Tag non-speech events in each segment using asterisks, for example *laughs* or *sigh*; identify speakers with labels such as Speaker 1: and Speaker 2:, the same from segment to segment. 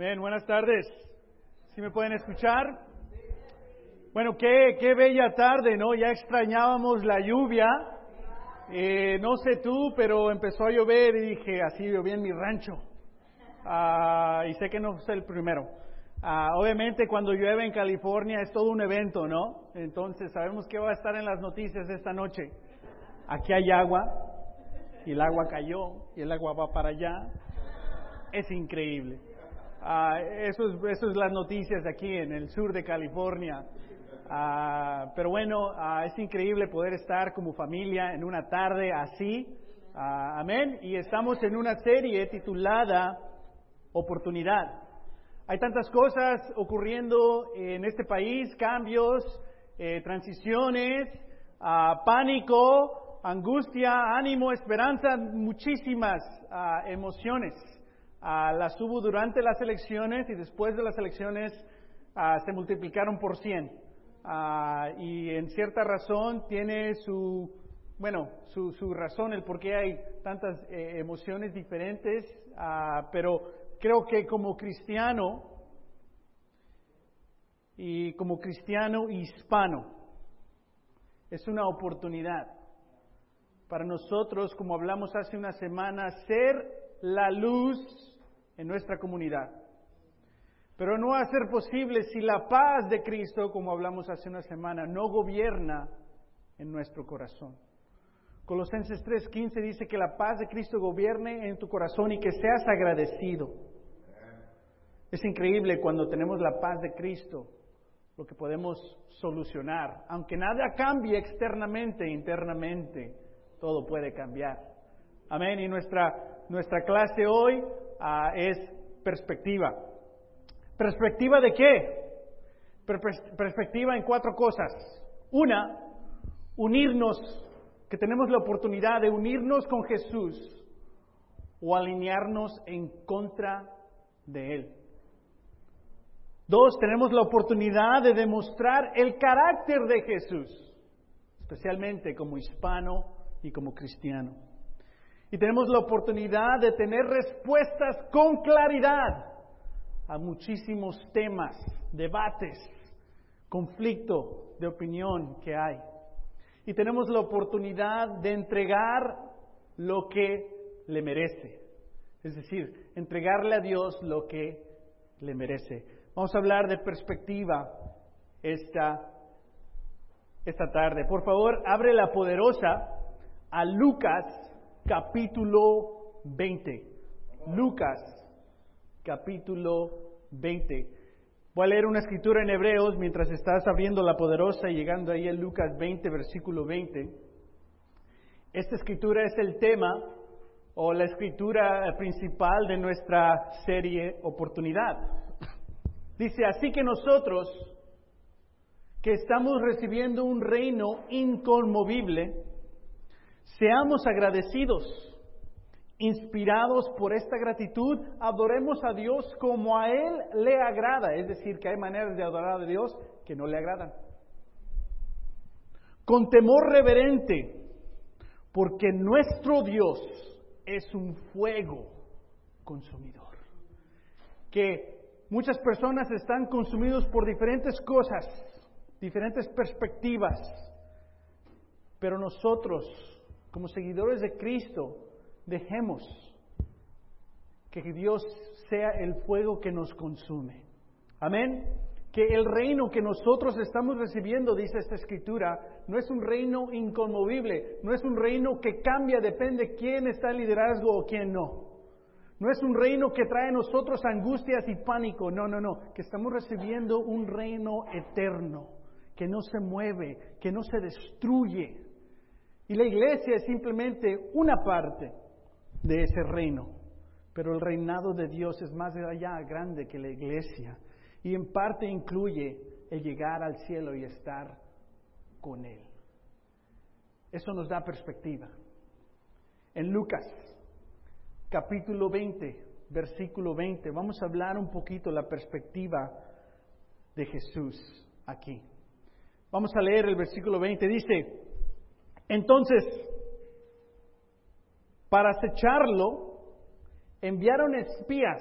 Speaker 1: Buenas tardes. ¿Sí me pueden escuchar? Bueno, qué, qué bella tarde, ¿no? Ya extrañábamos la lluvia. Eh, no sé tú, pero empezó a llover y dije, así lloví en mi rancho. Ah, y sé que no soy el primero. Ah, obviamente cuando llueve en California es todo un evento, ¿no? Entonces sabemos que va a estar en las noticias esta noche. Aquí hay agua y el agua cayó y el agua va para allá. Es increíble. Ah, eso, es, eso es las noticias aquí en el sur de California. Ah, pero bueno, ah, es increíble poder estar como familia en una tarde así. amén. Y estamos en una serie titulada Oportunidad. Hay tantas cosas ocurriendo en este país, cambios, eh, transiciones, pánico, angustia, ánimo, esperanza, muchísimas emociones las hubo durante las elecciones y después de las elecciones se multiplicaron por 100. y en cierta razón tiene su, bueno, su, su razón el por qué hay tantas eh, emociones diferentes, pero creo que como cristiano y como cristiano hispano es una oportunidad para nosotros, como hablamos hace una semana, ser la luz en nuestra comunidad. Pero no va a ser posible si la paz de Cristo, como hablamos hace una semana, no gobierna en nuestro corazón. Colosenses 3:15 dice que la paz de Cristo gobierne en tu corazón y que seas agradecido. Es increíble cuando tenemos la paz de Cristo, lo que podemos solucionar. Aunque nada cambie externamente, internamente, todo puede cambiar. Amén. Y nuestra, nuestra clase hoy Ah, es perspectiva. ¿Perspectiva de qué? perspectiva en cuatro cosas. Una, unirnos, que tenemos la oportunidad de unirnos con Jesús o alinearnos en contra de Él. Dos, tenemos la oportunidad de demostrar el carácter de Jesús, especialmente como hispano y como cristiano. Y tenemos la oportunidad de tener respuestas con claridad a muchísimos temas, debates, conflicto de opinión que hay. Y tenemos la oportunidad de entregar lo que le merece. Es decir, entregarle a Dios lo que le merece. Vamos a hablar de perspectiva esta, esta tarde. Por favor, abre la poderosa a Lucas capítulo 20. Lucas, capítulo 20. Voy a leer una escritura en Hebreos mientras estás abriendo la poderosa y llegando ahí en Lucas 20, versículo 20. Esta escritura es el tema o la escritura principal de nuestra serie Oportunidad. Dice, así que nosotros, que estamos recibiendo un reino inconmovible, Seamos agradecidos. Inspirados por esta gratitud, adoremos a Dios como a Él le agrada. Es decir, que hay maneras de adorar a Dios que no le agradan. Con temor reverente, porque nuestro Dios es un fuego consumidor. Que muchas personas están consumidos por diferentes cosas, diferentes perspectivas, pero nosotros como seguidores de Cristo, dejemos que Dios sea el fuego que nos consume. Amén. Que el reino que nosotros estamos recibiendo, dice esta escritura, no es un reino inconmovible, no es un reino que cambia, depende quién está en liderazgo o quién no. No es un reino que trae a nosotros angustias y pánico, no, no, no, que estamos recibiendo un reino eterno, que no se mueve, que no se destruye, y la iglesia es simplemente una parte de ese reino. Pero el reinado de Dios es más allá grande que la iglesia. Y en parte incluye el llegar al cielo y estar con Él. Eso nos da perspectiva. En Lucas, capítulo 20, versículo 20, vamos a hablar un poquito la perspectiva de Jesús aquí. Vamos a leer el versículo 20. Dice, entonces, para acecharlo, enviaron espías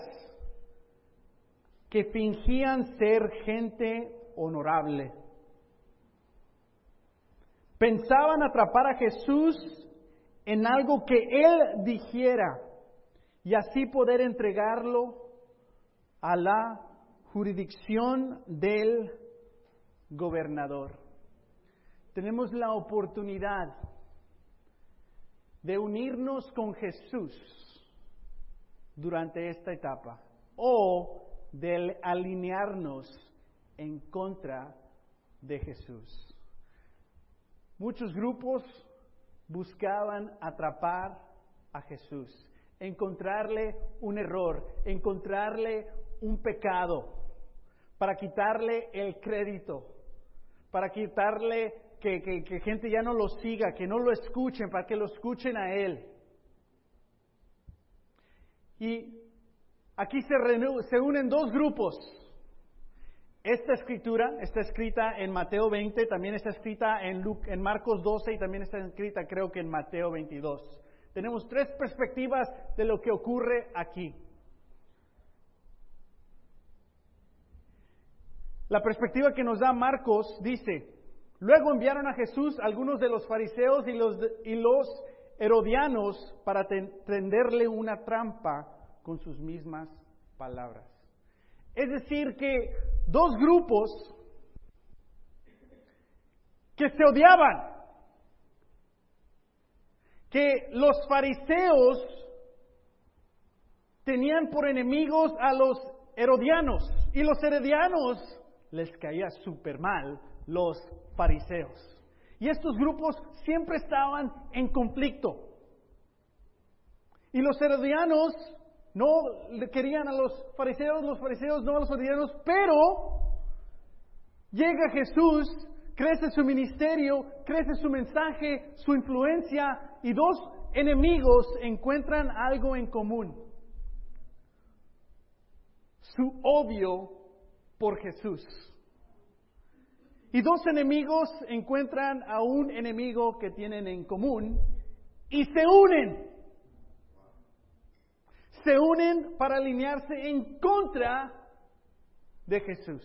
Speaker 1: que fingían ser gente honorable. Pensaban atrapar a Jesús en algo que Él dijera y así poder entregarlo a la jurisdicción del gobernador. Tenemos la oportunidad de unirnos con Jesús durante esta etapa o de alinearnos en contra de Jesús. Muchos grupos buscaban atrapar a Jesús, encontrarle un error, encontrarle un pecado, para quitarle el crédito, para quitarle que, gente ya no lo siga, que no lo escuchen, para que lo escuchen a Él. Y aquí se, unen dos grupos. Esta escritura está escrita en Mateo 20, también está escrita en, en Marcos 12 y también está escrita creo que en Mateo 22. Tenemos tres perspectivas de lo que ocurre aquí. La perspectiva que nos da Marcos dice, luego enviaron a Jesús algunos de los fariseos y los, herodianos para tenderle una trampa con sus mismas palabras. Es decir, que dos grupos que se odiaban, que los fariseos tenían por enemigos a los herodianos y los herodianos les caía súper mal los Y estos grupos siempre estaban en conflicto. Y los herodianos no querían a los fariseos, los fariseos no a los herodianos, pero llega Jesús, crece su ministerio, crece su mensaje, su influencia, y dos enemigos encuentran algo en común. Su odio por Jesús. Y dos enemigos encuentran a un enemigo que tienen en común y se unen. Se unen para alinearse en contra de Jesús.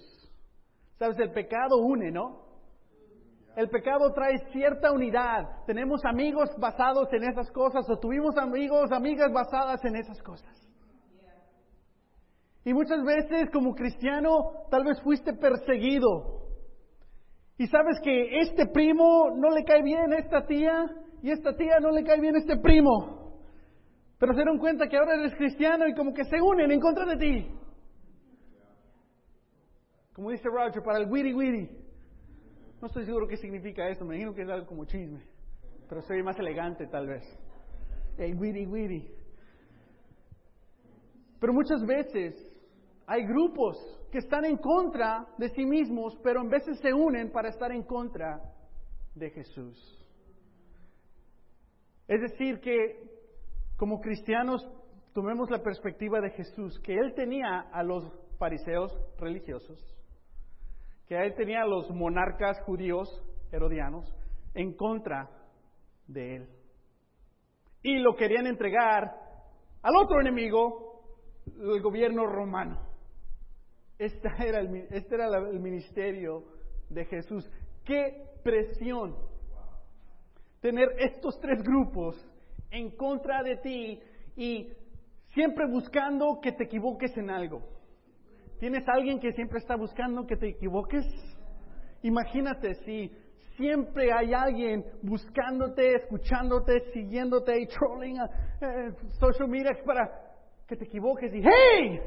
Speaker 1: Sabes, el pecado une, ¿no? El pecado trae cierta unidad. Tenemos amigos basados en esas cosas o tuvimos amigos, amigas basadas en esas cosas. Y muchas veces como cristiano tal vez fuiste perseguido. Y sabes que este primo no le cae bien a esta tía y esta tía no le cae bien a este primo. Pero se dan cuenta que ahora eres cristiano y como que se unen en contra de ti. Como dice Roger, para el witty witty. No estoy seguro qué significa esto, me imagino que es algo como chisme. Pero soy más elegante tal vez. El witty witty. Pero muchas veces hay grupos que están en contra de sí mismos, pero en veces se unen para estar en contra de Jesús. Es decir, que como cristianos tomemos la perspectiva de Jesús, que Él tenía a los fariseos religiosos, que Él tenía a los monarcas judíos herodianos en contra de Él. Y lo querían entregar al otro enemigo, el gobierno romano. Este era, el, este era el ministerio de Jesús. ¡Qué presión! Tener estos tres grupos en contra de ti y siempre buscando que te equivoques en algo. ¿Tienes alguien que siempre está buscando que te equivoques? Imagínate si siempre hay alguien buscándote, escuchándote, siguiéndote y trolling eh, social media para que te equivoques y ¡Hey!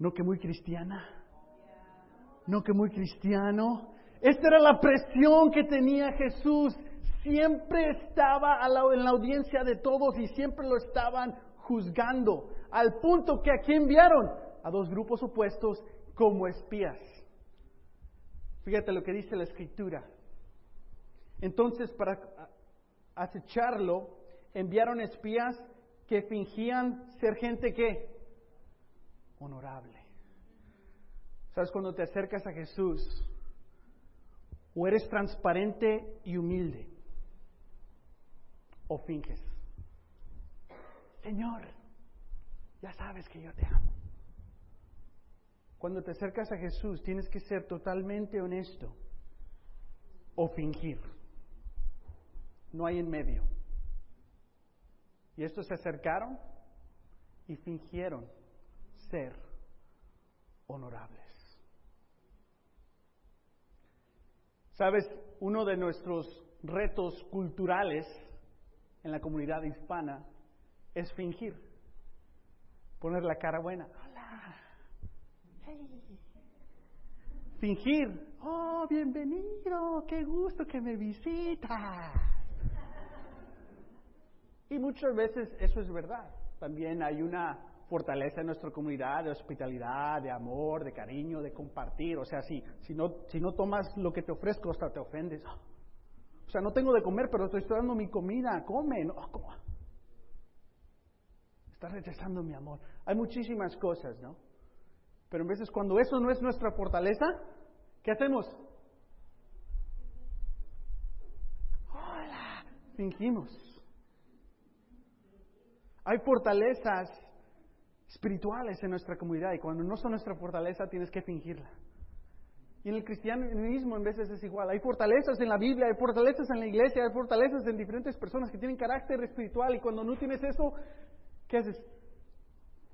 Speaker 1: No que muy cristiana. No que muy cristiano. Esta era la presión que tenía Jesús. Siempre estaba en la audiencia de todos y siempre lo estaban juzgando. Al punto que aquí enviaron a dos grupos opuestos como espías. Fíjate lo que dice la escritura. Entonces, para acecharlo, enviaron espías que fingían ser gente que honorable. ¿Sabes? Cuando te acercas a Jesús, o eres transparente y humilde, o finges. Señor, ya sabes que yo te amo. Cuando te acercas a Jesús tienes que ser totalmente honesto o fingir. No hay en medio. Y estos se acercaron y fingieron ser honorables. Sabes, uno de nuestros retos culturales en la comunidad hispana es fingir, poner la cara buena. Hola. Fingir. Oh, bienvenido, qué gusto que me visitas. Y muchas veces eso es verdad. También hay una fortaleza en nuestra comunidad de hospitalidad, de amor, de cariño, de compartir. O sea, si, si, no, si no tomas lo que te ofrezco, hasta te ofendes. O sea, no tengo de comer, pero estoy dando mi comida, come. No, ¿cómo? Estás rechazando mi amor. Hay muchísimas cosas, ¿no? Pero en veces cuando eso no es nuestra fortaleza, ¿qué hacemos? Hola, fingimos. Hay fortalezas espirituales en nuestra comunidad y cuando no son nuestra fortaleza tienes que fingirla. Y en el cristianismo en veces es igual. Hay fortalezas en la Biblia, hay fortalezas en la iglesia, hay fortalezas en diferentes personas que tienen carácter espiritual y cuando no tienes eso, ¿qué haces?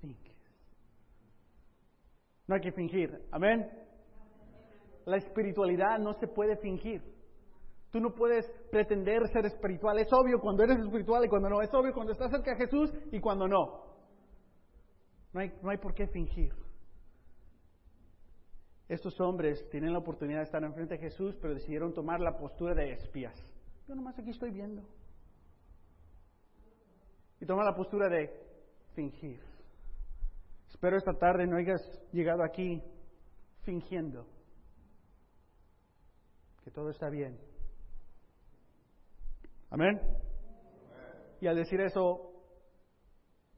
Speaker 1: Finges. No hay que fingir. Amén. La espiritualidad no se puede fingir. Tú no puedes pretender ser espiritual. Es obvio cuando eres espiritual y cuando no. Es obvio cuando estás cerca de Jesús y cuando no. No hay, no hay por qué fingir. Estos hombres tienen la oportunidad de estar enfrente de Jesús, pero decidieron tomar la postura de espías. Yo nomás aquí estoy viendo. Y tomar la postura de fingir. Espero esta tarde no hayas llegado aquí fingiendo que todo está bien. Amén. Y al decir eso,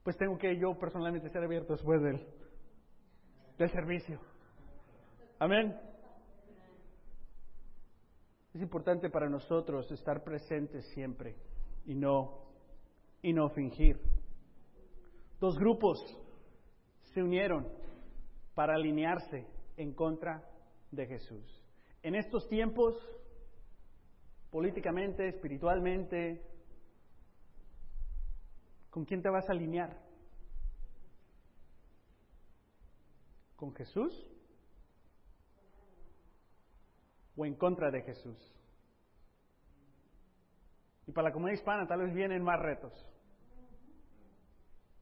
Speaker 1: pues tengo que yo personalmente ser abierto después del, del servicio. Amén. Es importante para nosotros estar presentes siempre y no y no fingir. Dos grupos se unieron para alinearse en contra de Jesús. En estos tiempos políticamente, espiritualmente, ¿con quién te vas a alinear? ¿Con Jesús? ¿O en contra de Jesús? Y para la comunidad hispana tal vez vienen más retos.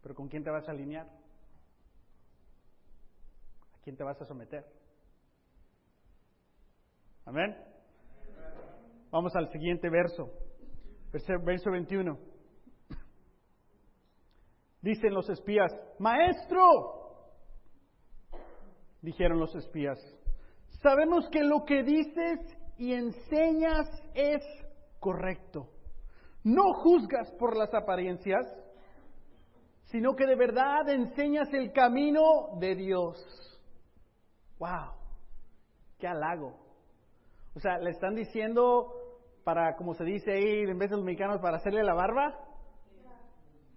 Speaker 1: Pero ¿con quién te vas a alinear? ¿A quién te vas a someter? Amén. Vamos al siguiente verso, verso 21. Dicen los espías, Maestro, dijeron los espías, sabemos que lo que dices y enseñas es correcto. No juzgas por las apariencias, sino que de verdad enseñas el camino de Dios. ¡Wow! ¡Qué halago! O sea, le están diciendo para, como se dice ahí, en vez de los mexicanos, para hacerle la barba.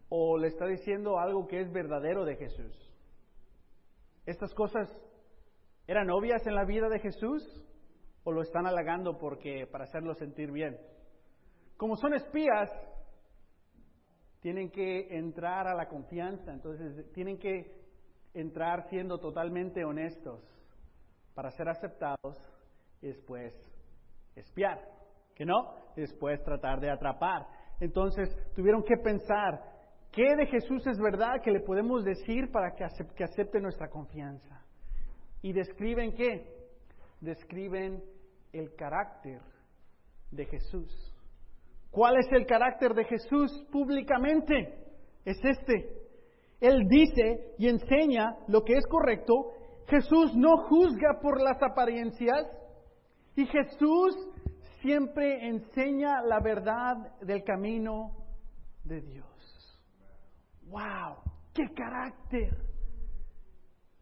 Speaker 1: O le está diciendo algo que es verdadero de Jesús. ¿Estas cosas eran obvias en la vida de Jesús? ¿O lo están halagando porque, para hacerlo sentir bien? Como son espías, tienen que entrar a la confianza, entonces tienen que entrar siendo totalmente honestos para ser aceptados y después espiar, que no, después tratar de atrapar. Entonces tuvieron que pensar, ¿qué de Jesús es verdad que le podemos decir para que acepte, que acepte nuestra confianza? Y describen qué? Describen el carácter de Jesús. ¿Cuál es el carácter de Jesús públicamente? Es este. Él dice y enseña lo que es correcto. Jesús no juzga por las apariencias, y Jesús siempre enseña la verdad del camino de Dios. ¡Wow! ¡Qué carácter!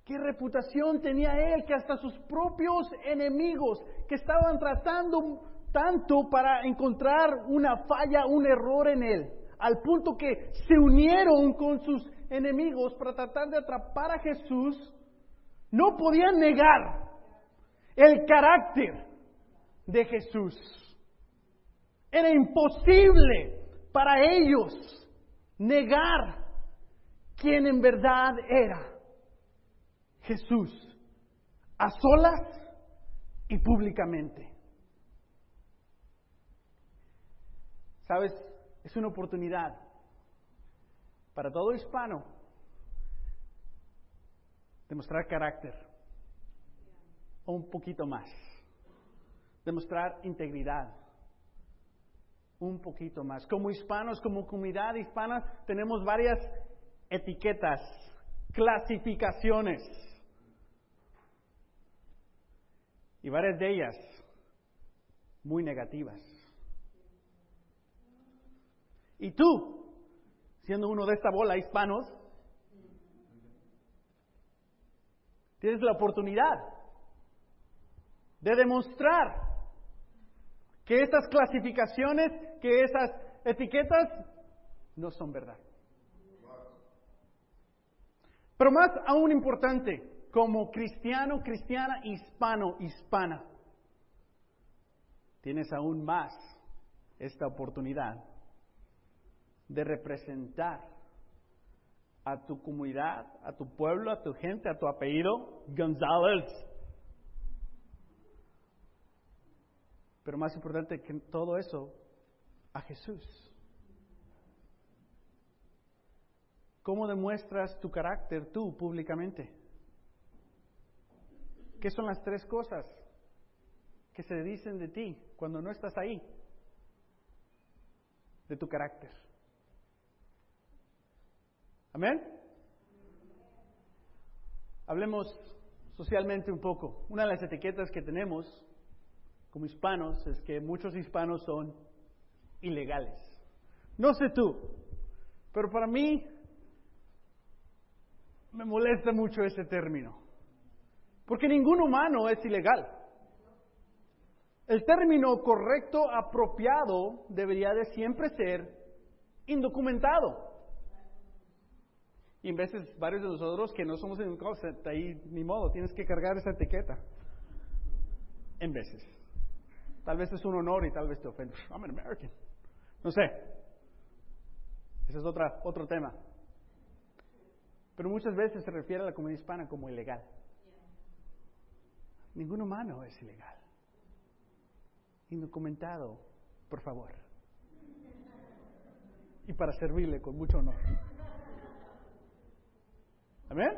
Speaker 1: ¿Qué reputación tenía él que hasta sus propios enemigos que estaban tratando tanto para encontrar una falla, un error en él, al punto que se unieron con sus enemigos para tratar de atrapar a Jesús, No podían negar el carácter de Jesús. Era imposible para ellos negar quién en verdad era Jesús, a solas y públicamente. ¿Sabes? Es una oportunidad para todo hispano demostrar carácter o un poquito más, demostrar integridad un poquito más. Como hispanos, como comunidad hispana, tenemos varias etiquetas, clasificaciones. Y varias de ellas muy negativas. Y tú, siendo uno de esta bola hispanos, tienes la oportunidad de demostrar que estas clasificaciones, que esas etiquetas no son verdad. Pero más aún importante, como cristiano, cristiana, hispano, hispana, tienes aún más esta oportunidad de representar a tu comunidad, a tu pueblo, a tu gente, a tu apellido, González. Pero más importante que todo eso, a Jesús. ¿Cómo demuestras tu carácter tú públicamente? ¿Qué son las tres cosas que se dicen de ti cuando no estás ahí? De tu carácter. Amén. Hablemos socialmente un poco. Una de las etiquetas que tenemos como hispanos es que muchos hispanos son ilegales. No sé tú, pero para mí me molesta mucho ese término. Porque ningún humano es ilegal. El término correcto, apropiado, debería de siempre ser indocumentado. Y en veces varios de nosotros que no somos indocumentados, ahí ni modo, tienes que cargar esa etiqueta. En veces. Tal vez es un honor y tal vez te ofende. I'm an American. No sé. Ese es otra, otro tema. Pero muchas veces se refiere a la comunidad hispana como ilegal. Ningún humano es ilegal. Indocumentado, por favor. Y para servirle con mucho honor. Amén.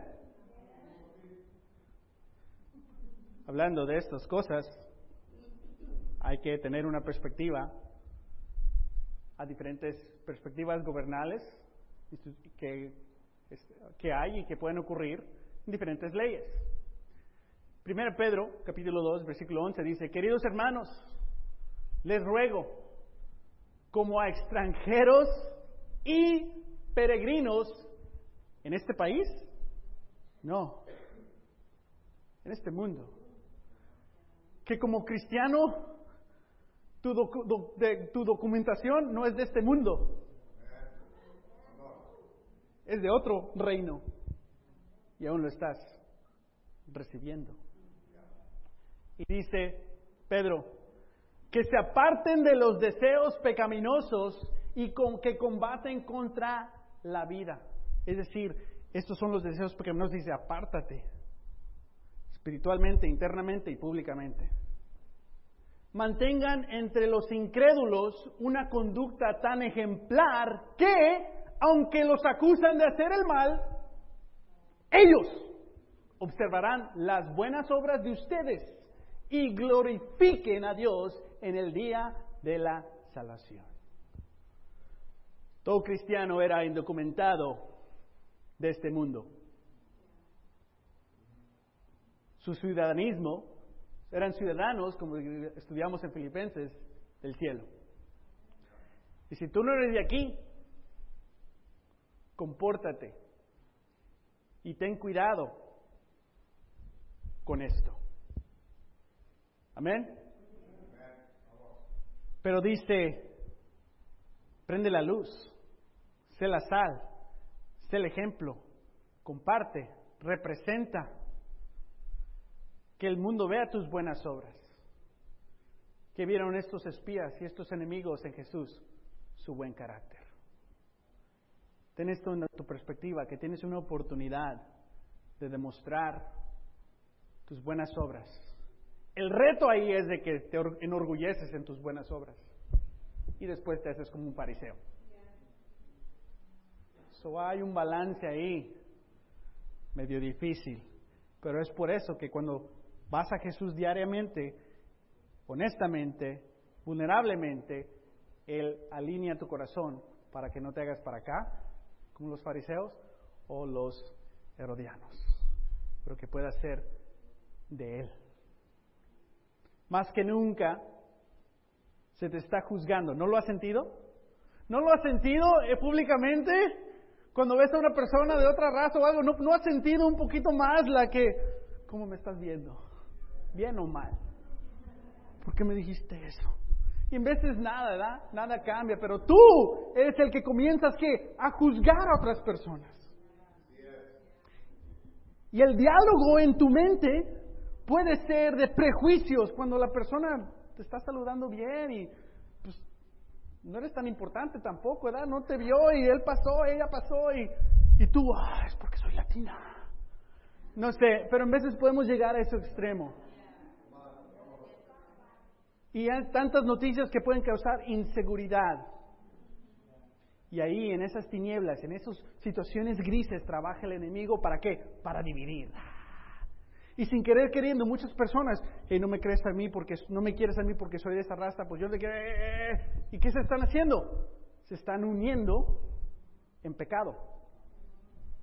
Speaker 1: Hablando de estas cosas, hay que tener una perspectiva a diferentes perspectivas gobernales que, que hay y que pueden ocurrir en diferentes leyes. 1 Pedro, capítulo 2, versículo 11 dice, queridos hermanos, les ruego, como a extranjeros y peregrinos en este país, no, en este mundo, que como cristiano tu, tu documentación no es de este mundo, es de otro reino y aún lo estás recibiendo. Y dice Pedro, que se aparten de los deseos pecaminosos y con que combaten contra la vida. Es decir, estos son los deseos pecaminosos, dice, apártate, espiritualmente, internamente y públicamente. Mantengan entre los incrédulos una conducta tan ejemplar que, aunque los acusan de hacer el mal, ellos observarán las buenas obras de ustedes y glorifiquen a Dios en el día de la salvación. Todo cristiano era indocumentado de este mundo. Su ciudadanismo eran ciudadanos, como estudiamos en Filipenses, del cielo. Y si tú no eres de aquí, compórtate y ten cuidado con esto. Amén. Pero dice, prende la luz, sé la sal, sé el ejemplo, comparte, representa Que el mundo vea tus buenas obras. Que vieron estos espías y estos enemigos en Jesús su buen carácter. Ten esto en tu perspectiva, que tienes una oportunidad de demostrar tus buenas obras. El reto ahí es de que te enorgulleces en tus buenas obras y después te haces como un fariseo. So hay un balance ahí, medio difícil, pero es por eso que cuando vas a Jesús diariamente, honestamente, vulnerablemente, Él alinea tu corazón para que no te hagas para acá, como los fariseos o los herodianos, pero que pueda ser de Él. Más que nunca se te está juzgando. ¿No lo has sentido? ¿No lo has sentido eh, públicamente? Cuando ves a una persona de otra raza o algo, ¿no, ¿no has sentido un poquito más la que, ¿cómo me estás viendo? ¿Bien o mal? ¿Por qué me dijiste eso? Y en veces nada, ¿verdad? Nada cambia, pero tú eres el que comienzas ¿qué? a juzgar a otras personas. Y el diálogo en tu mente puede ser de prejuicios cuando la persona te está saludando bien y pues no eres tan importante tampoco, ¿verdad? No te vio y él pasó, ella pasó y, y tú, ah, es porque soy latina. No sé, pero en veces podemos llegar a ese extremo. Y hay tantas noticias que pueden causar inseguridad. Y ahí, en esas tinieblas, en esas situaciones grises, trabaja el enemigo para qué? Para dividir. Y sin querer queriendo, muchas personas, no me crees a mí porque no me quieres a mí porque soy de esa raza, pues yo te quiero. Eh, eh, eh". ¿Y qué se están haciendo? Se están uniendo en pecado.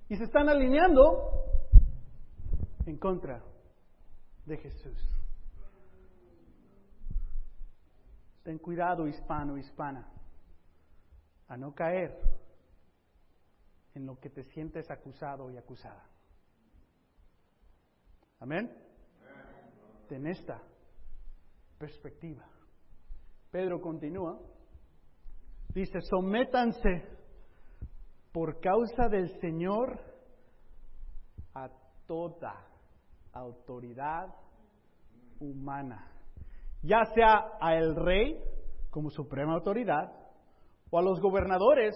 Speaker 1: Y se están alineando en contra de Jesús. Ten cuidado, hispano, hispana, a no caer en lo que te sientes acusado y acusada. Amén. Ten esta perspectiva. Pedro continúa. Dice, sométanse por causa del Señor a toda autoridad humana ya sea a el rey como suprema autoridad o a los gobernadores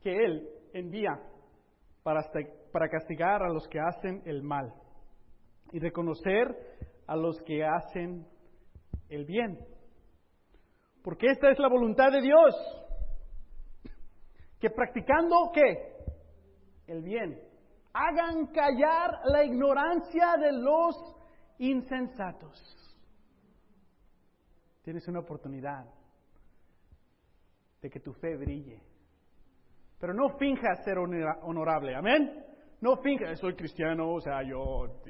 Speaker 1: que él envía para, para castigar a los que hacen el mal y reconocer a los que hacen el bien. Porque esta es la voluntad de Dios, que practicando qué? El bien, hagan callar la ignorancia de los insensatos. Tienes una oportunidad de que tu fe brille. Pero no finjas ser honorable, amén. No finjas, soy cristiano, o sea, yo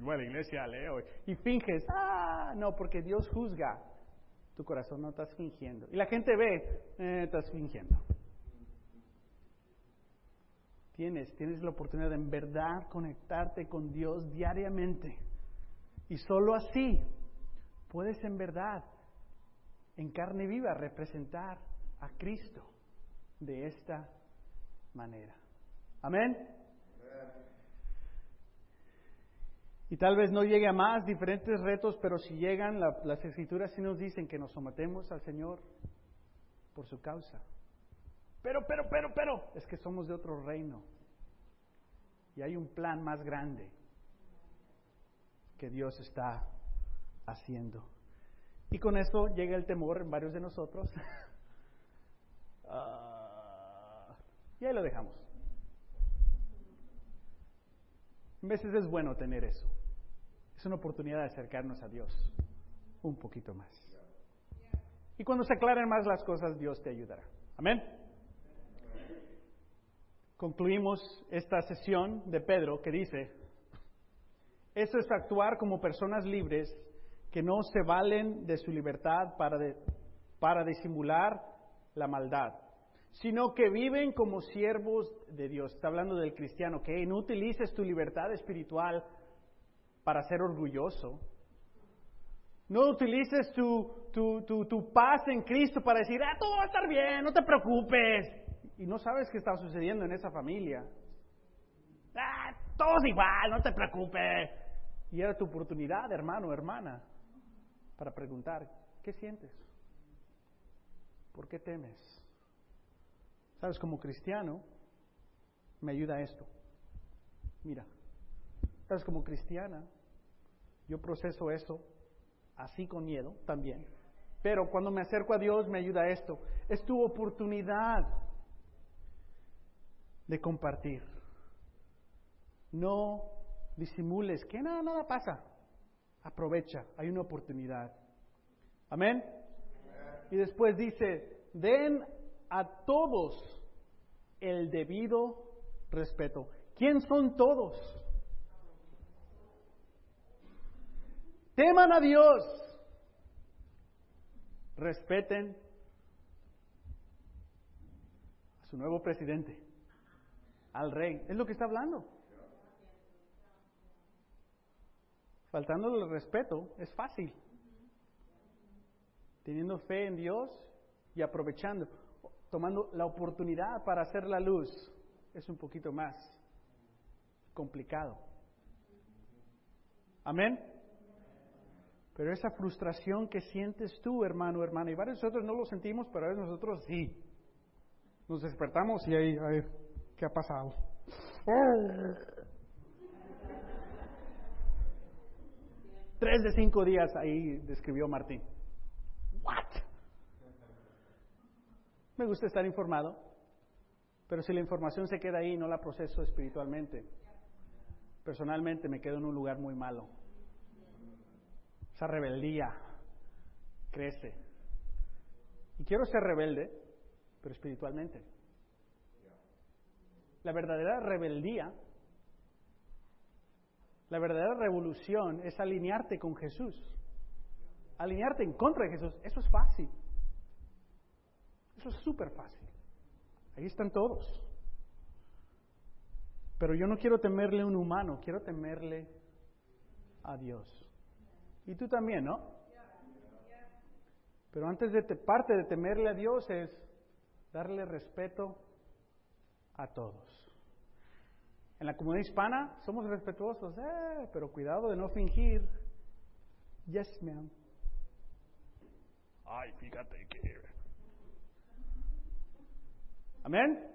Speaker 1: voy a la iglesia, leo, y finges, ah, no, porque Dios juzga tu corazón, no estás fingiendo. Y la gente ve, eh, estás fingiendo. Tienes, tienes la oportunidad de en verdad conectarte con Dios diariamente. Y solo así puedes en verdad en carne viva representar a Cristo de esta manera. Amén. Y tal vez no llegue a más diferentes retos, pero si llegan, las escrituras sí nos dicen que nos sometemos al Señor por su causa. Pero, pero, pero, pero, es que somos de otro reino. Y hay un plan más grande que Dios está haciendo. Y con eso llega el temor en varios de nosotros. *laughs* Ah, y ahí lo dejamos. A veces es bueno tener eso. Es una oportunidad de acercarnos a Dios un poquito más. Y cuando se aclaren más las cosas, Dios te ayudará. Amén. Concluimos esta sesión de Pedro que dice, eso es actuar como personas libres que no se valen de su libertad para, para disimular la maldad, sino que viven como siervos de Dios. Está hablando del cristiano, que no utilices tu libertad espiritual para ser orgulloso. No utilices tu, tu, tu, paz en Cristo para decir, ah, todo va a estar bien, no te preocupes. Y no sabes qué está sucediendo en esa familia. Ah, todo es igual, no te preocupes. Y era tu oportunidad, hermano, hermana, para preguntar, ¿qué sientes? ¿Por qué temes? Sabes, como cristiano, me ayuda esto. Mira, sabes, como cristiana, yo proceso eso así con miedo también. Pero cuando me acerco a Dios me ayuda esto. Es tu oportunidad de compartir. No disimules que nada, nada pasa. Aprovecha, hay una oportunidad. Amén. Y después dice, den a todos el debido respeto. ¿Quién son todos? Teman a Dios. Respeten a su nuevo presidente, al rey. Es lo que está hablando. Faltándole el respeto es fácil. Teniendo fe en Dios y aprovechando, tomando la oportunidad para hacer la luz, es un poquito más complicado. Amén. Pero esa frustración que sientes tú, hermano, hermana, y varios nosotros no lo sentimos, pero a veces nosotros sí. Nos despertamos y ahí, a ¿qué ha pasado? Tres de cinco días ahí describió Martín. What? Me gusta estar informado, pero si la información se queda ahí, no la proceso espiritualmente. Personalmente me quedo en un lugar muy malo. Esa rebeldía crece. Y quiero ser rebelde, pero espiritualmente. La verdadera rebeldía la verdadera revolución es alinearte con Jesús. Alinearte en contra de Jesús. Eso es fácil. Eso es súper fácil. Ahí están todos. Pero yo no quiero temerle a un humano, quiero temerle a Dios. Y tú también, ¿no? Pero antes de te, parte de temerle a Dios es darle respeto a todos. En la comunidad hispana somos respetuosos, eh, pero cuidado de no fingir. Yes, ma'am. Ay, fíjate que. Amén.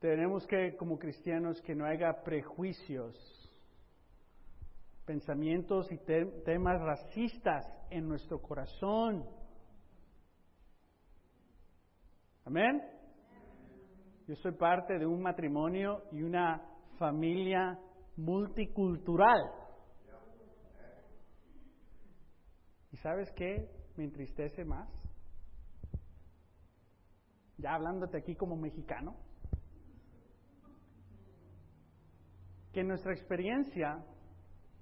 Speaker 1: Tenemos que, como cristianos, que no haya prejuicios, pensamientos y temas racistas en nuestro corazón. Amén. Yo soy parte de un matrimonio y una familia multicultural. ¿Y sabes qué me entristece más? Ya hablándote aquí como mexicano, que en nuestra experiencia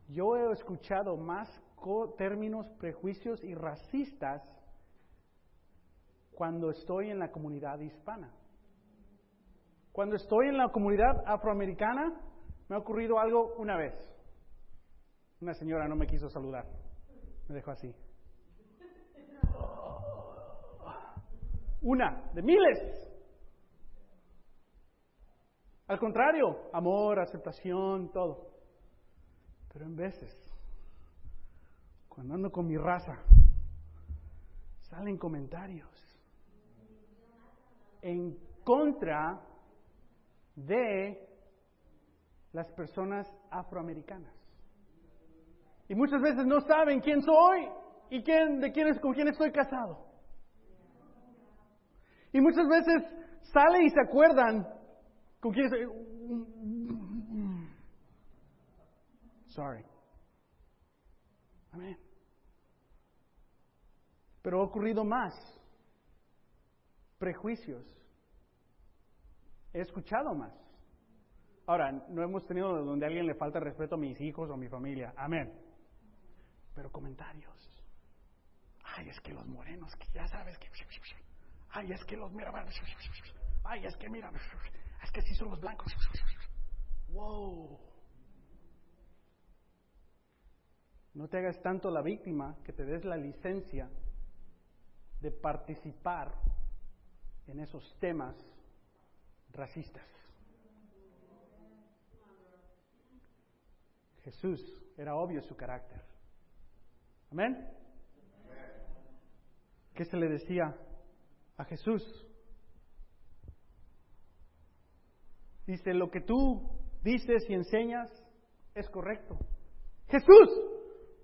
Speaker 1: yo he escuchado más términos, prejuicios y racistas cuando estoy en la comunidad hispana. Cuando estoy en la comunidad afroamericana, me ha ocurrido algo una vez. Una señora no me quiso saludar. Me dejó así. Una de miles. Al contrario, amor, aceptación, todo. Pero en veces, cuando ando con mi raza, salen comentarios en contra de las personas afroamericanas. Y muchas veces no saben quién soy y quién, de quién es, con quién estoy casado. Y muchas veces sale y se acuerdan con quién. Sorry. Amén. Pero ha ocurrido más. Prejuicios He escuchado más. Ahora, no hemos tenido donde a alguien le falta respeto a mis hijos o a mi familia. Amén. Pero comentarios. Ay, es que los morenos, que ya sabes que... Ay, es que los mira... Ay, es que mira... Es que sí son los blancos. Wow. No te hagas tanto la víctima que te des la licencia de participar en esos temas racistas. Jesús, era obvio su carácter. Amén. ¿Qué se le decía a Jesús? Dice, lo que tú dices y enseñas es correcto. Jesús,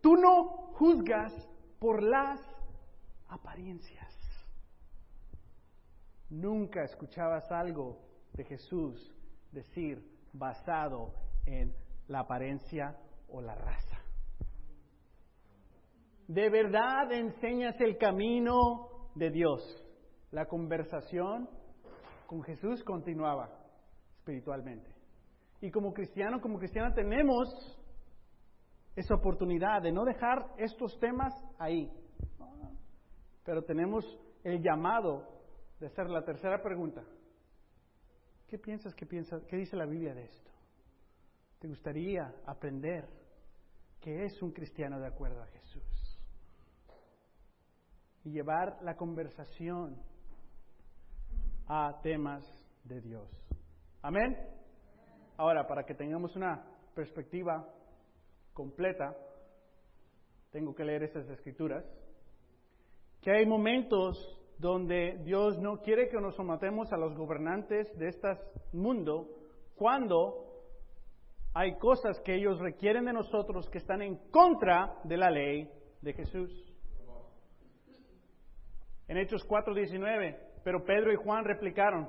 Speaker 1: tú no juzgas por las apariencias. Nunca escuchabas algo de Jesús decir basado en la apariencia o la raza. De verdad enseñas el camino de Dios. La conversación con Jesús continuaba espiritualmente. Y como cristiano, como cristiana tenemos esa oportunidad de no dejar estos temas ahí. Pero tenemos el llamado de hacer la tercera pregunta. ¿Qué piensas, qué piensas, qué dice la Biblia de esto? ¿Te gustaría aprender qué es un cristiano de acuerdo a Jesús? Y llevar la conversación a temas de Dios. Amén. Ahora, para que tengamos una perspectiva completa, tengo que leer estas escrituras, que hay momentos donde Dios no quiere que nos sometemos a los gobernantes de este mundo cuando hay cosas que ellos requieren de nosotros que están en contra de la ley de Jesús. En Hechos 4:19, pero Pedro y Juan replicaron,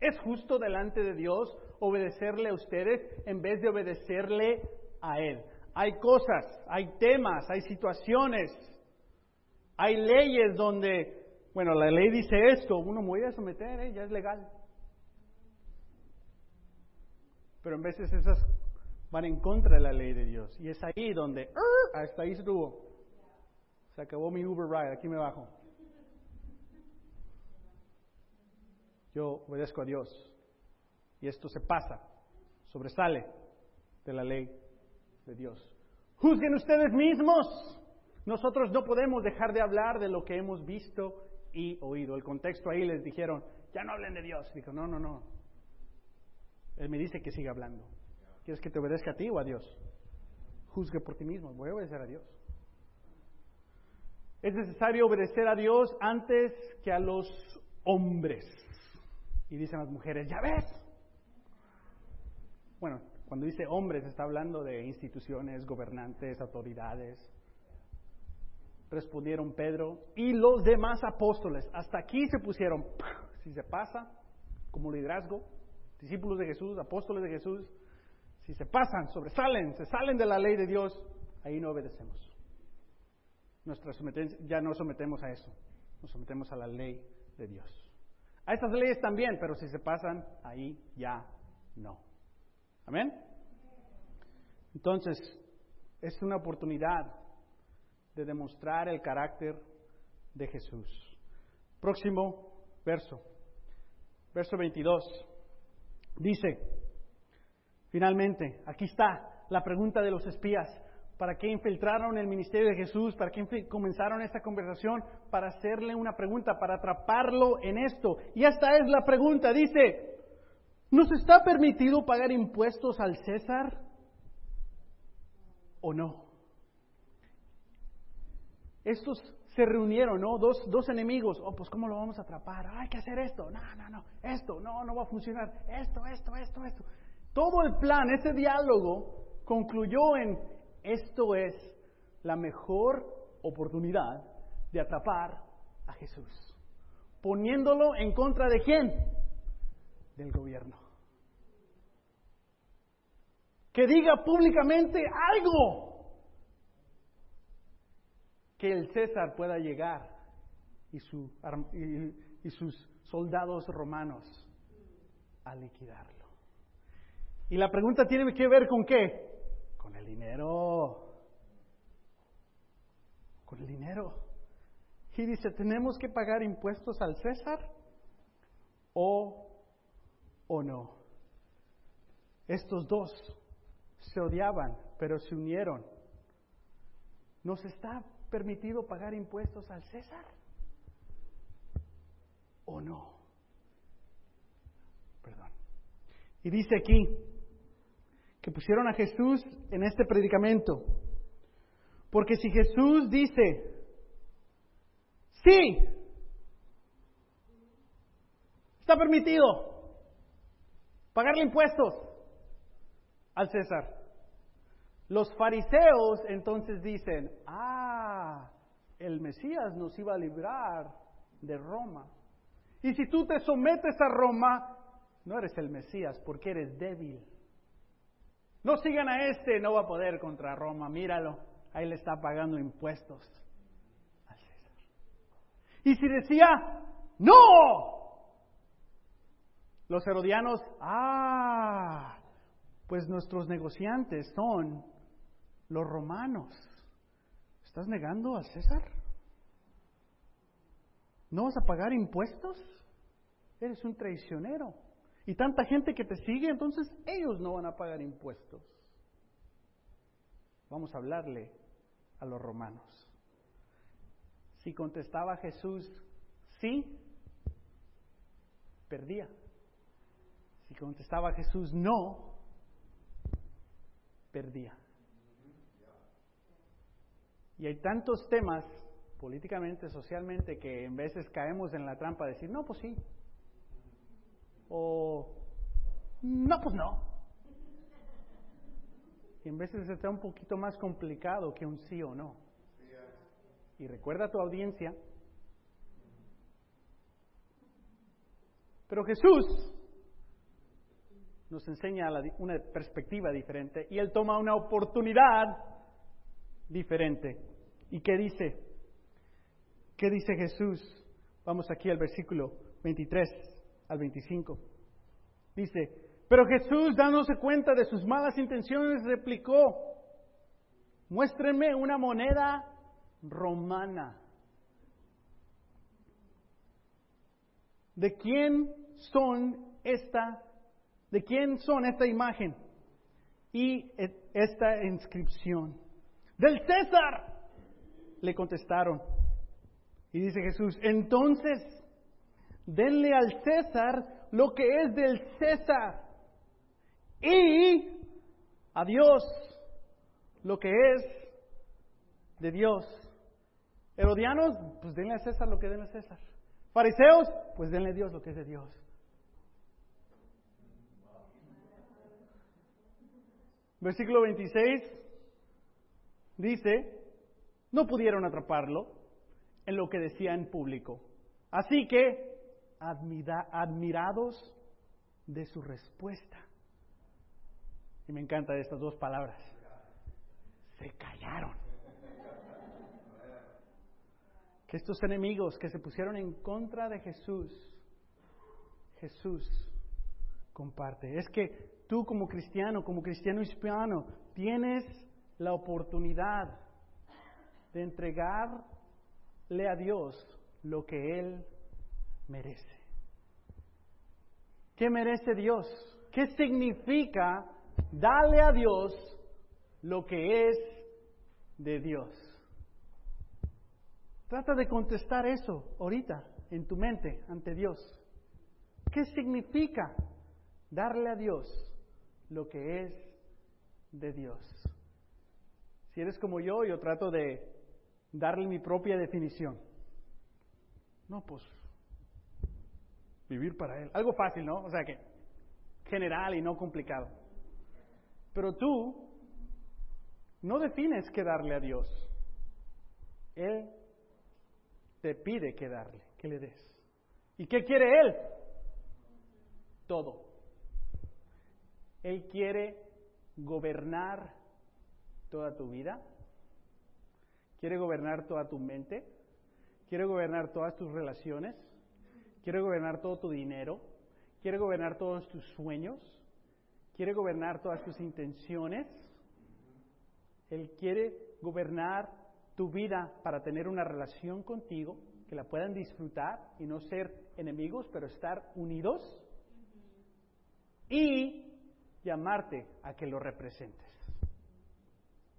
Speaker 1: ¿es justo delante de Dios obedecerle a ustedes en vez de obedecerle a Él? Hay cosas, hay temas, hay situaciones, hay leyes donde, bueno, la ley dice esto, uno me voy a someter, ¿eh? ya es legal. Pero en veces esas van en contra de la ley de Dios. Y es ahí donde, hasta ahí estuvo. Se acabó mi Uber ride, aquí me bajo. Yo obedezco a Dios. Y esto se pasa, sobresale de la ley de Dios. Juzguen ustedes mismos. Nosotros no podemos dejar de hablar de lo que hemos visto y oído. El contexto ahí les dijeron, ya no hablen de Dios. Dijo, no, no, no. Él me dice que siga hablando. ¿Quieres que te obedezca a ti o a Dios? Juzgue por ti mismo. Voy a obedecer a Dios. Es necesario obedecer a Dios antes que a los hombres. Y dicen las mujeres, ya ves. Bueno, cuando dice hombres está hablando de instituciones, gobernantes, autoridades. Respondieron Pedro y los demás apóstoles. Hasta aquí se pusieron, si se pasa, como liderazgo, discípulos de Jesús, apóstoles de Jesús, si se pasan, sobresalen, se salen de la ley de Dios, ahí no obedecemos. Nuestra ya no sometemos a eso, nos sometemos a la ley de Dios. A estas leyes también, pero si se pasan, ahí ya no. Amén. Entonces, es una oportunidad de demostrar el carácter de Jesús. Próximo verso, verso 22. Dice, finalmente, aquí está la pregunta de los espías. ¿Para qué infiltraron el ministerio de Jesús? ¿Para qué comenzaron esta conversación? Para hacerle una pregunta, para atraparlo en esto. Y esta es la pregunta. Dice, ¿nos está permitido pagar impuestos al César o no? Estos se reunieron, ¿no? Dos, dos enemigos. Oh, pues ¿cómo lo vamos a atrapar? hay que hacer esto. No, no, no. Esto, no, no va a funcionar. Esto, esto, esto, esto. Todo el plan, ese diálogo concluyó en esto es la mejor oportunidad de atrapar a Jesús. Poniéndolo en contra de quién? Del gobierno. Que diga públicamente algo. Que el César pueda llegar y, su, y, y sus soldados romanos a liquidarlo. Y la pregunta tiene que ver con qué? el dinero. Con el dinero. Y dice, ¿tenemos que pagar impuestos al César? ¿O, o no? Estos dos se odiaban, pero se unieron. ¿Nos está permitido pagar impuestos al César? ¿O no? Perdón. Y dice aquí, que pusieron a Jesús en este predicamento. Porque si Jesús dice, sí, está permitido pagarle impuestos al César. Los fariseos entonces dicen, ah, el Mesías nos iba a librar de Roma. Y si tú te sometes a Roma, no eres el Mesías porque eres débil. No sigan a este, no va a poder contra Roma, míralo, ahí le está pagando impuestos al César. Y si decía, no, los herodianos, ah, pues nuestros negociantes son los romanos. ¿Estás negando al César? ¿No vas a pagar impuestos? Eres un traicionero. Y tanta gente que te sigue, entonces ellos no van a pagar impuestos. Vamos a hablarle a los romanos. Si contestaba Jesús sí, perdía. Si contestaba Jesús no, perdía. Y hay tantos temas políticamente, socialmente, que en veces caemos en la trampa de decir, no, pues sí. O, no, pues no. Y en veces está un poquito más complicado que un sí o no. Y recuerda a tu audiencia. Pero Jesús nos enseña una perspectiva diferente y Él toma una oportunidad diferente. ¿Y qué dice? ¿Qué dice Jesús? Vamos aquí al versículo 23 al 25. Dice, pero Jesús, dándose cuenta de sus malas intenciones, replicó, muéstrenme una moneda romana. ¿De quién son esta, de quién son esta imagen y esta inscripción? Del César le contestaron. Y dice Jesús, entonces, denle al César lo que es del César y a Dios lo que es de Dios. Herodianos, pues denle a César lo que denle a César. Fariseos, pues denle a Dios lo que es de Dios. Versículo 26 dice, no pudieron atraparlo en lo que decía en público. Así que, admirados de su respuesta. Y me encantan estas dos palabras. Se callaron. Que estos enemigos que se pusieron en contra de Jesús, Jesús comparte. Es que tú como cristiano, como cristiano hispano, tienes la oportunidad de entregarle a Dios lo que Él merece. ¿Qué merece Dios? ¿Qué significa darle a Dios lo que es de Dios? Trata de contestar eso ahorita en tu mente ante Dios. ¿Qué significa darle a Dios lo que es de Dios? Si eres como yo, yo trato de darle mi propia definición. No, pues vivir para Él. Algo fácil, ¿no? O sea que general y no complicado. Pero tú no defines qué darle a Dios. Él te pide que darle, que le des. ¿Y qué quiere Él? Todo. Él quiere gobernar toda tu vida quiere gobernar toda tu mente, quiere gobernar todas tus relaciones, quiere gobernar todo tu dinero, quiere gobernar todos tus sueños, quiere gobernar todas tus intenciones. Él quiere gobernar tu vida para tener una relación contigo, que la puedan disfrutar y no ser enemigos, pero estar unidos. Y llamarte a que lo representes.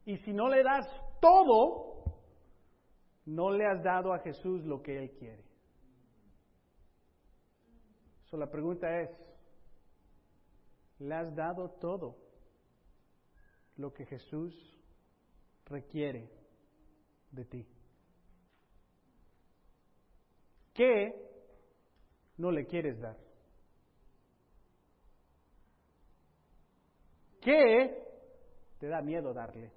Speaker 1: Y si no le das todo, no le has dado a Jesús lo que Él quiere. So, la pregunta es, ¿le has dado todo lo que Jesús requiere de ti. ¿Qué no le quieres dar? ¿Qué te da miedo darle?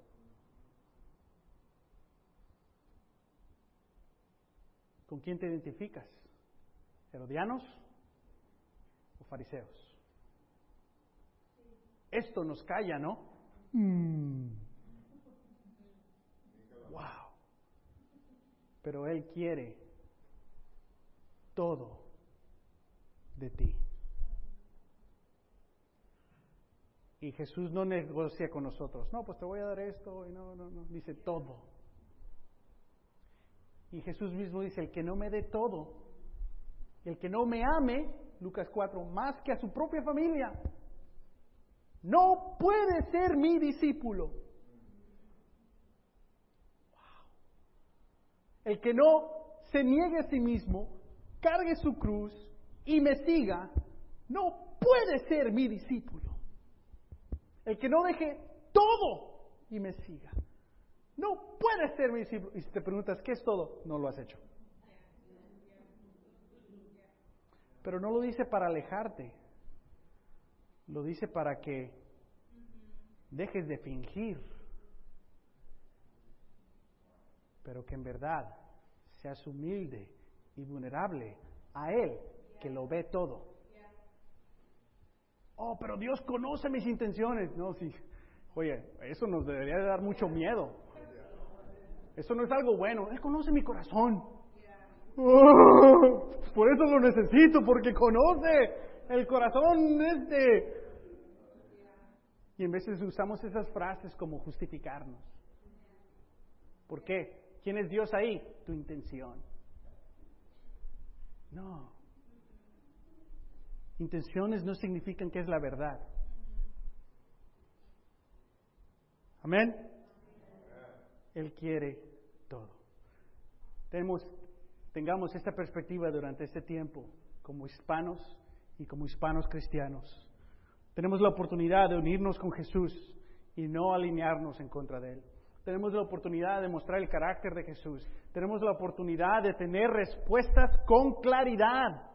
Speaker 1: ¿Con quién te identificas? ¿Herodianos o fariseos? Esto nos calla, ¿no? Wow. Pero Él quiere todo de ti. Y Jesús no negocia con nosotros. No, pues te voy a dar esto. Y no, no, no. Dice todo. Y Jesús mismo dice, el que no me dé todo, el que no me ame, Lucas 4, más que a su propia familia, no puede ser mi discípulo. El que no se niegue a sí mismo, cargue su cruz y me siga, no puede ser mi discípulo. El que no deje todo y me siga, no puede ser mi. Y si te preguntas, ¿qué es todo? No lo has hecho. Pero no lo dice para alejarte. Lo dice para que dejes de fingir. Pero que en verdad seas humilde y vulnerable a Él, que lo ve todo. Oh, pero Dios conoce mis intenciones. No, sí. Oye, eso nos debería de dar mucho miedo. Eso no es algo bueno. Él conoce mi corazón. Oh, por eso lo necesito, porque conoce el corazón este. Y en veces usamos esas frases como justificarnos. ¿Por qué? ¿Quién es Dios ahí? Tu intención. No. Intenciones no significan que es la verdad. Amén. Él quiere todo. Tenemos, tengamos esta perspectiva durante este tiempo como hispanos y como hispanos cristianos. Tenemos la oportunidad de unirnos con Jesús y no alinearnos en contra de Él. Tenemos la oportunidad de mostrar el carácter de Jesús. Tenemos la oportunidad de tener respuestas con claridad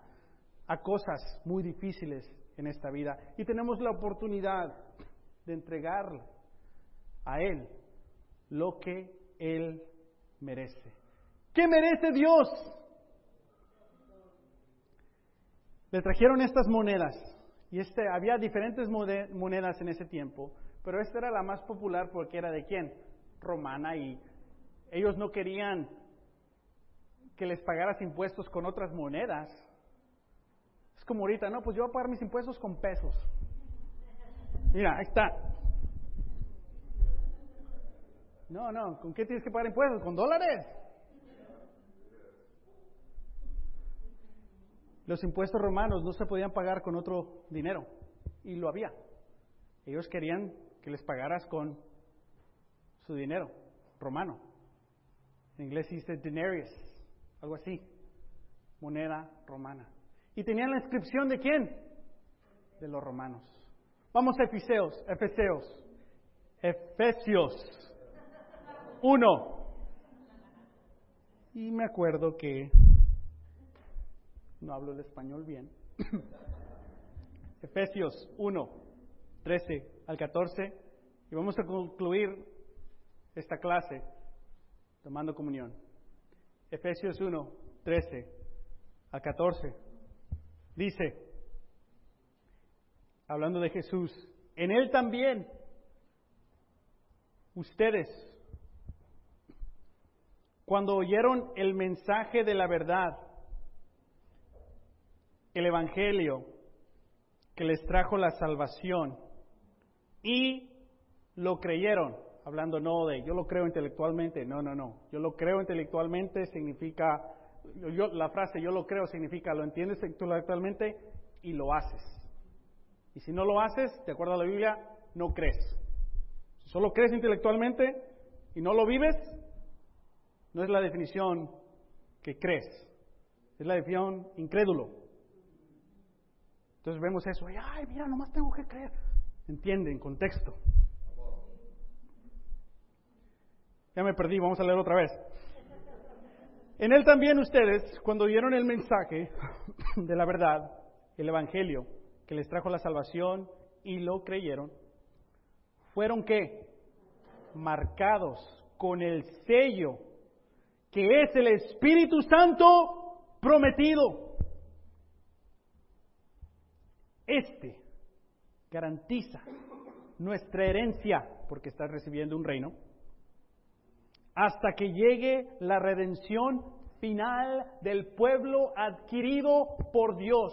Speaker 1: a cosas muy difíciles en esta vida. Y tenemos la oportunidad de entregar a Él lo que Él merece. ¿Qué merece Dios? Le trajeron estas monedas y este, había diferentes monedas en ese tiempo, pero esta era la más popular porque era de quién? Romana y ellos no querían que les pagaras impuestos con otras monedas. Es como ahorita, no, pues yo voy a pagar mis impuestos con pesos. Mira, ahí está. No, no, ¿con qué tienes que pagar impuestos? ¿Con dólares? Los impuestos romanos no se podían pagar con otro dinero, y lo había. Ellos querían que les pagaras con su dinero romano. En inglés dice denarius, algo así, moneda romana. ¿Y tenían la inscripción de quién? De los romanos. Vamos a Efeseos, Efeseos, Efesios uno. Y me acuerdo que no hablo el español bien. *coughs* Efesios 1, 13 al 14. Y vamos a concluir esta clase tomando comunión. Efesios 1, 13 al 14. Dice, hablando de Jesús, en Él también ustedes cuando oyeron el mensaje de la verdad, el Evangelio que les trajo la salvación y lo creyeron, hablando no de yo lo creo intelectualmente, no, no, no, yo lo creo intelectualmente significa, yo, la frase yo lo creo significa lo entiendes intelectualmente y lo haces. Y si no lo haces, de acuerdo a la Biblia, no crees. Si solo crees intelectualmente y no lo vives, no es la definición que crees, es la definición incrédulo. Entonces vemos eso, ay, mira, nomás tengo que creer. Entiende, en contexto. Ya me perdí, vamos a leer otra vez. En él también ustedes, cuando oyeron el mensaje *laughs* de la verdad, el Evangelio, que les trajo la salvación y lo creyeron, fueron qué? Marcados con el sello que es el Espíritu Santo prometido. Este garantiza nuestra herencia, porque estás recibiendo un reino, hasta que llegue la redención final del pueblo adquirido por Dios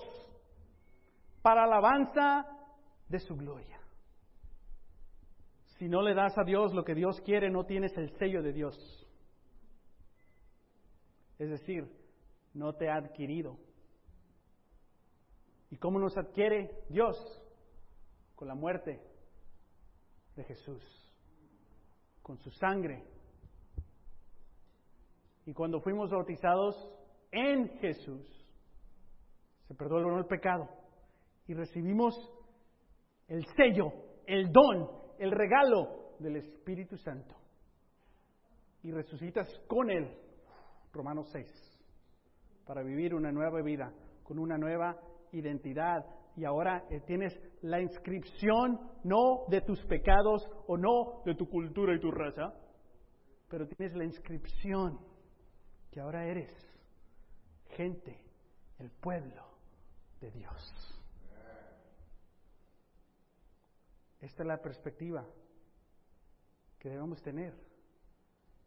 Speaker 1: para alabanza de su gloria. Si no le das a Dios lo que Dios quiere, no tienes el sello de Dios. Es decir, no te ha adquirido. ¿Y cómo nos adquiere Dios? Con la muerte de Jesús, con su sangre. Y cuando fuimos bautizados en Jesús, se perdonó el pecado y recibimos el sello, el don, el regalo del Espíritu Santo. Y resucitas con Él, Romanos 6, para vivir una nueva vida, con una nueva identidad. Y ahora eh, tienes la inscripción no de tus pecados o no de tu cultura y tu raza, pero tienes la inscripción que ahora eres gente, el pueblo de Dios. Esta es la perspectiva que debemos tener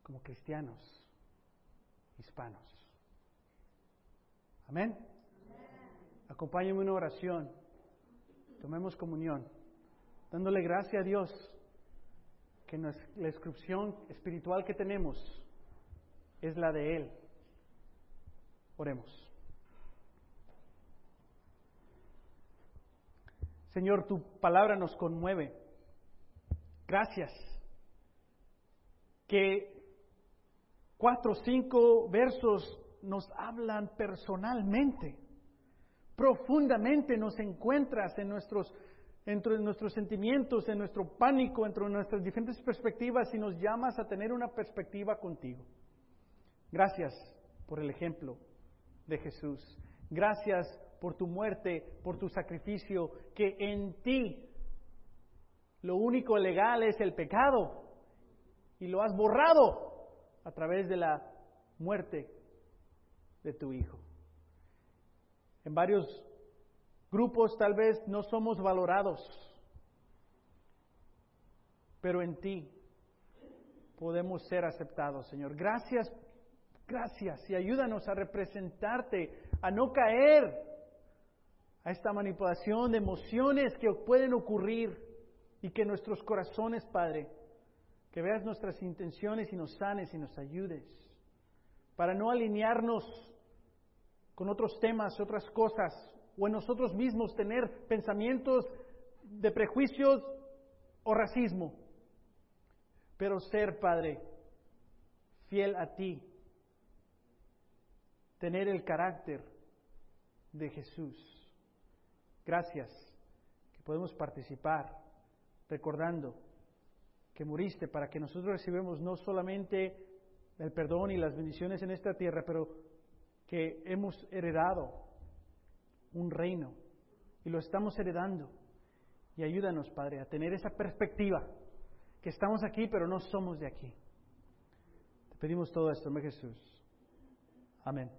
Speaker 1: como cristianos hispanos. Amén. Acompáñenme en una oración. Tomemos comunión, dándole gracias a Dios que la inscripción espiritual que tenemos es la de Él. Oremos. Señor, tu palabra nos conmueve. Gracias. Que cuatro o cinco versos nos hablan personalmente, profundamente nos encuentras en nuestros, entre nuestros sentimientos, en nuestro pánico, entre nuestras diferentes perspectivas y nos llamas a tener una perspectiva contigo. Gracias por el ejemplo de Jesús. Gracias por tu muerte, por tu sacrificio, que en ti lo único legal es el pecado y lo has borrado a través de la muerte de tu Hijo. En varios grupos tal vez no somos valorados, pero en ti podemos ser aceptados, Señor. Gracias, gracias y ayúdanos a representarte, a no caer a esta manipulación de emociones que pueden ocurrir y que nuestros corazones, Padre, que veas nuestras intenciones y nos sanes y nos ayudes, para no alinearnos con otros temas, otras cosas, o en nosotros mismos tener pensamientos de prejuicios o racismo, pero ser, Padre, fiel a ti, tener el carácter de Jesús. Gracias que podemos participar recordando que muriste para que nosotros recibamos no solamente el perdón y las bendiciones en esta tierra, pero que hemos heredado un reino y lo estamos heredando. Y ayúdanos, Padre, a tener esa perspectiva, que estamos aquí, pero no somos de aquí. Te pedimos todo esto, en Jesús. Amén.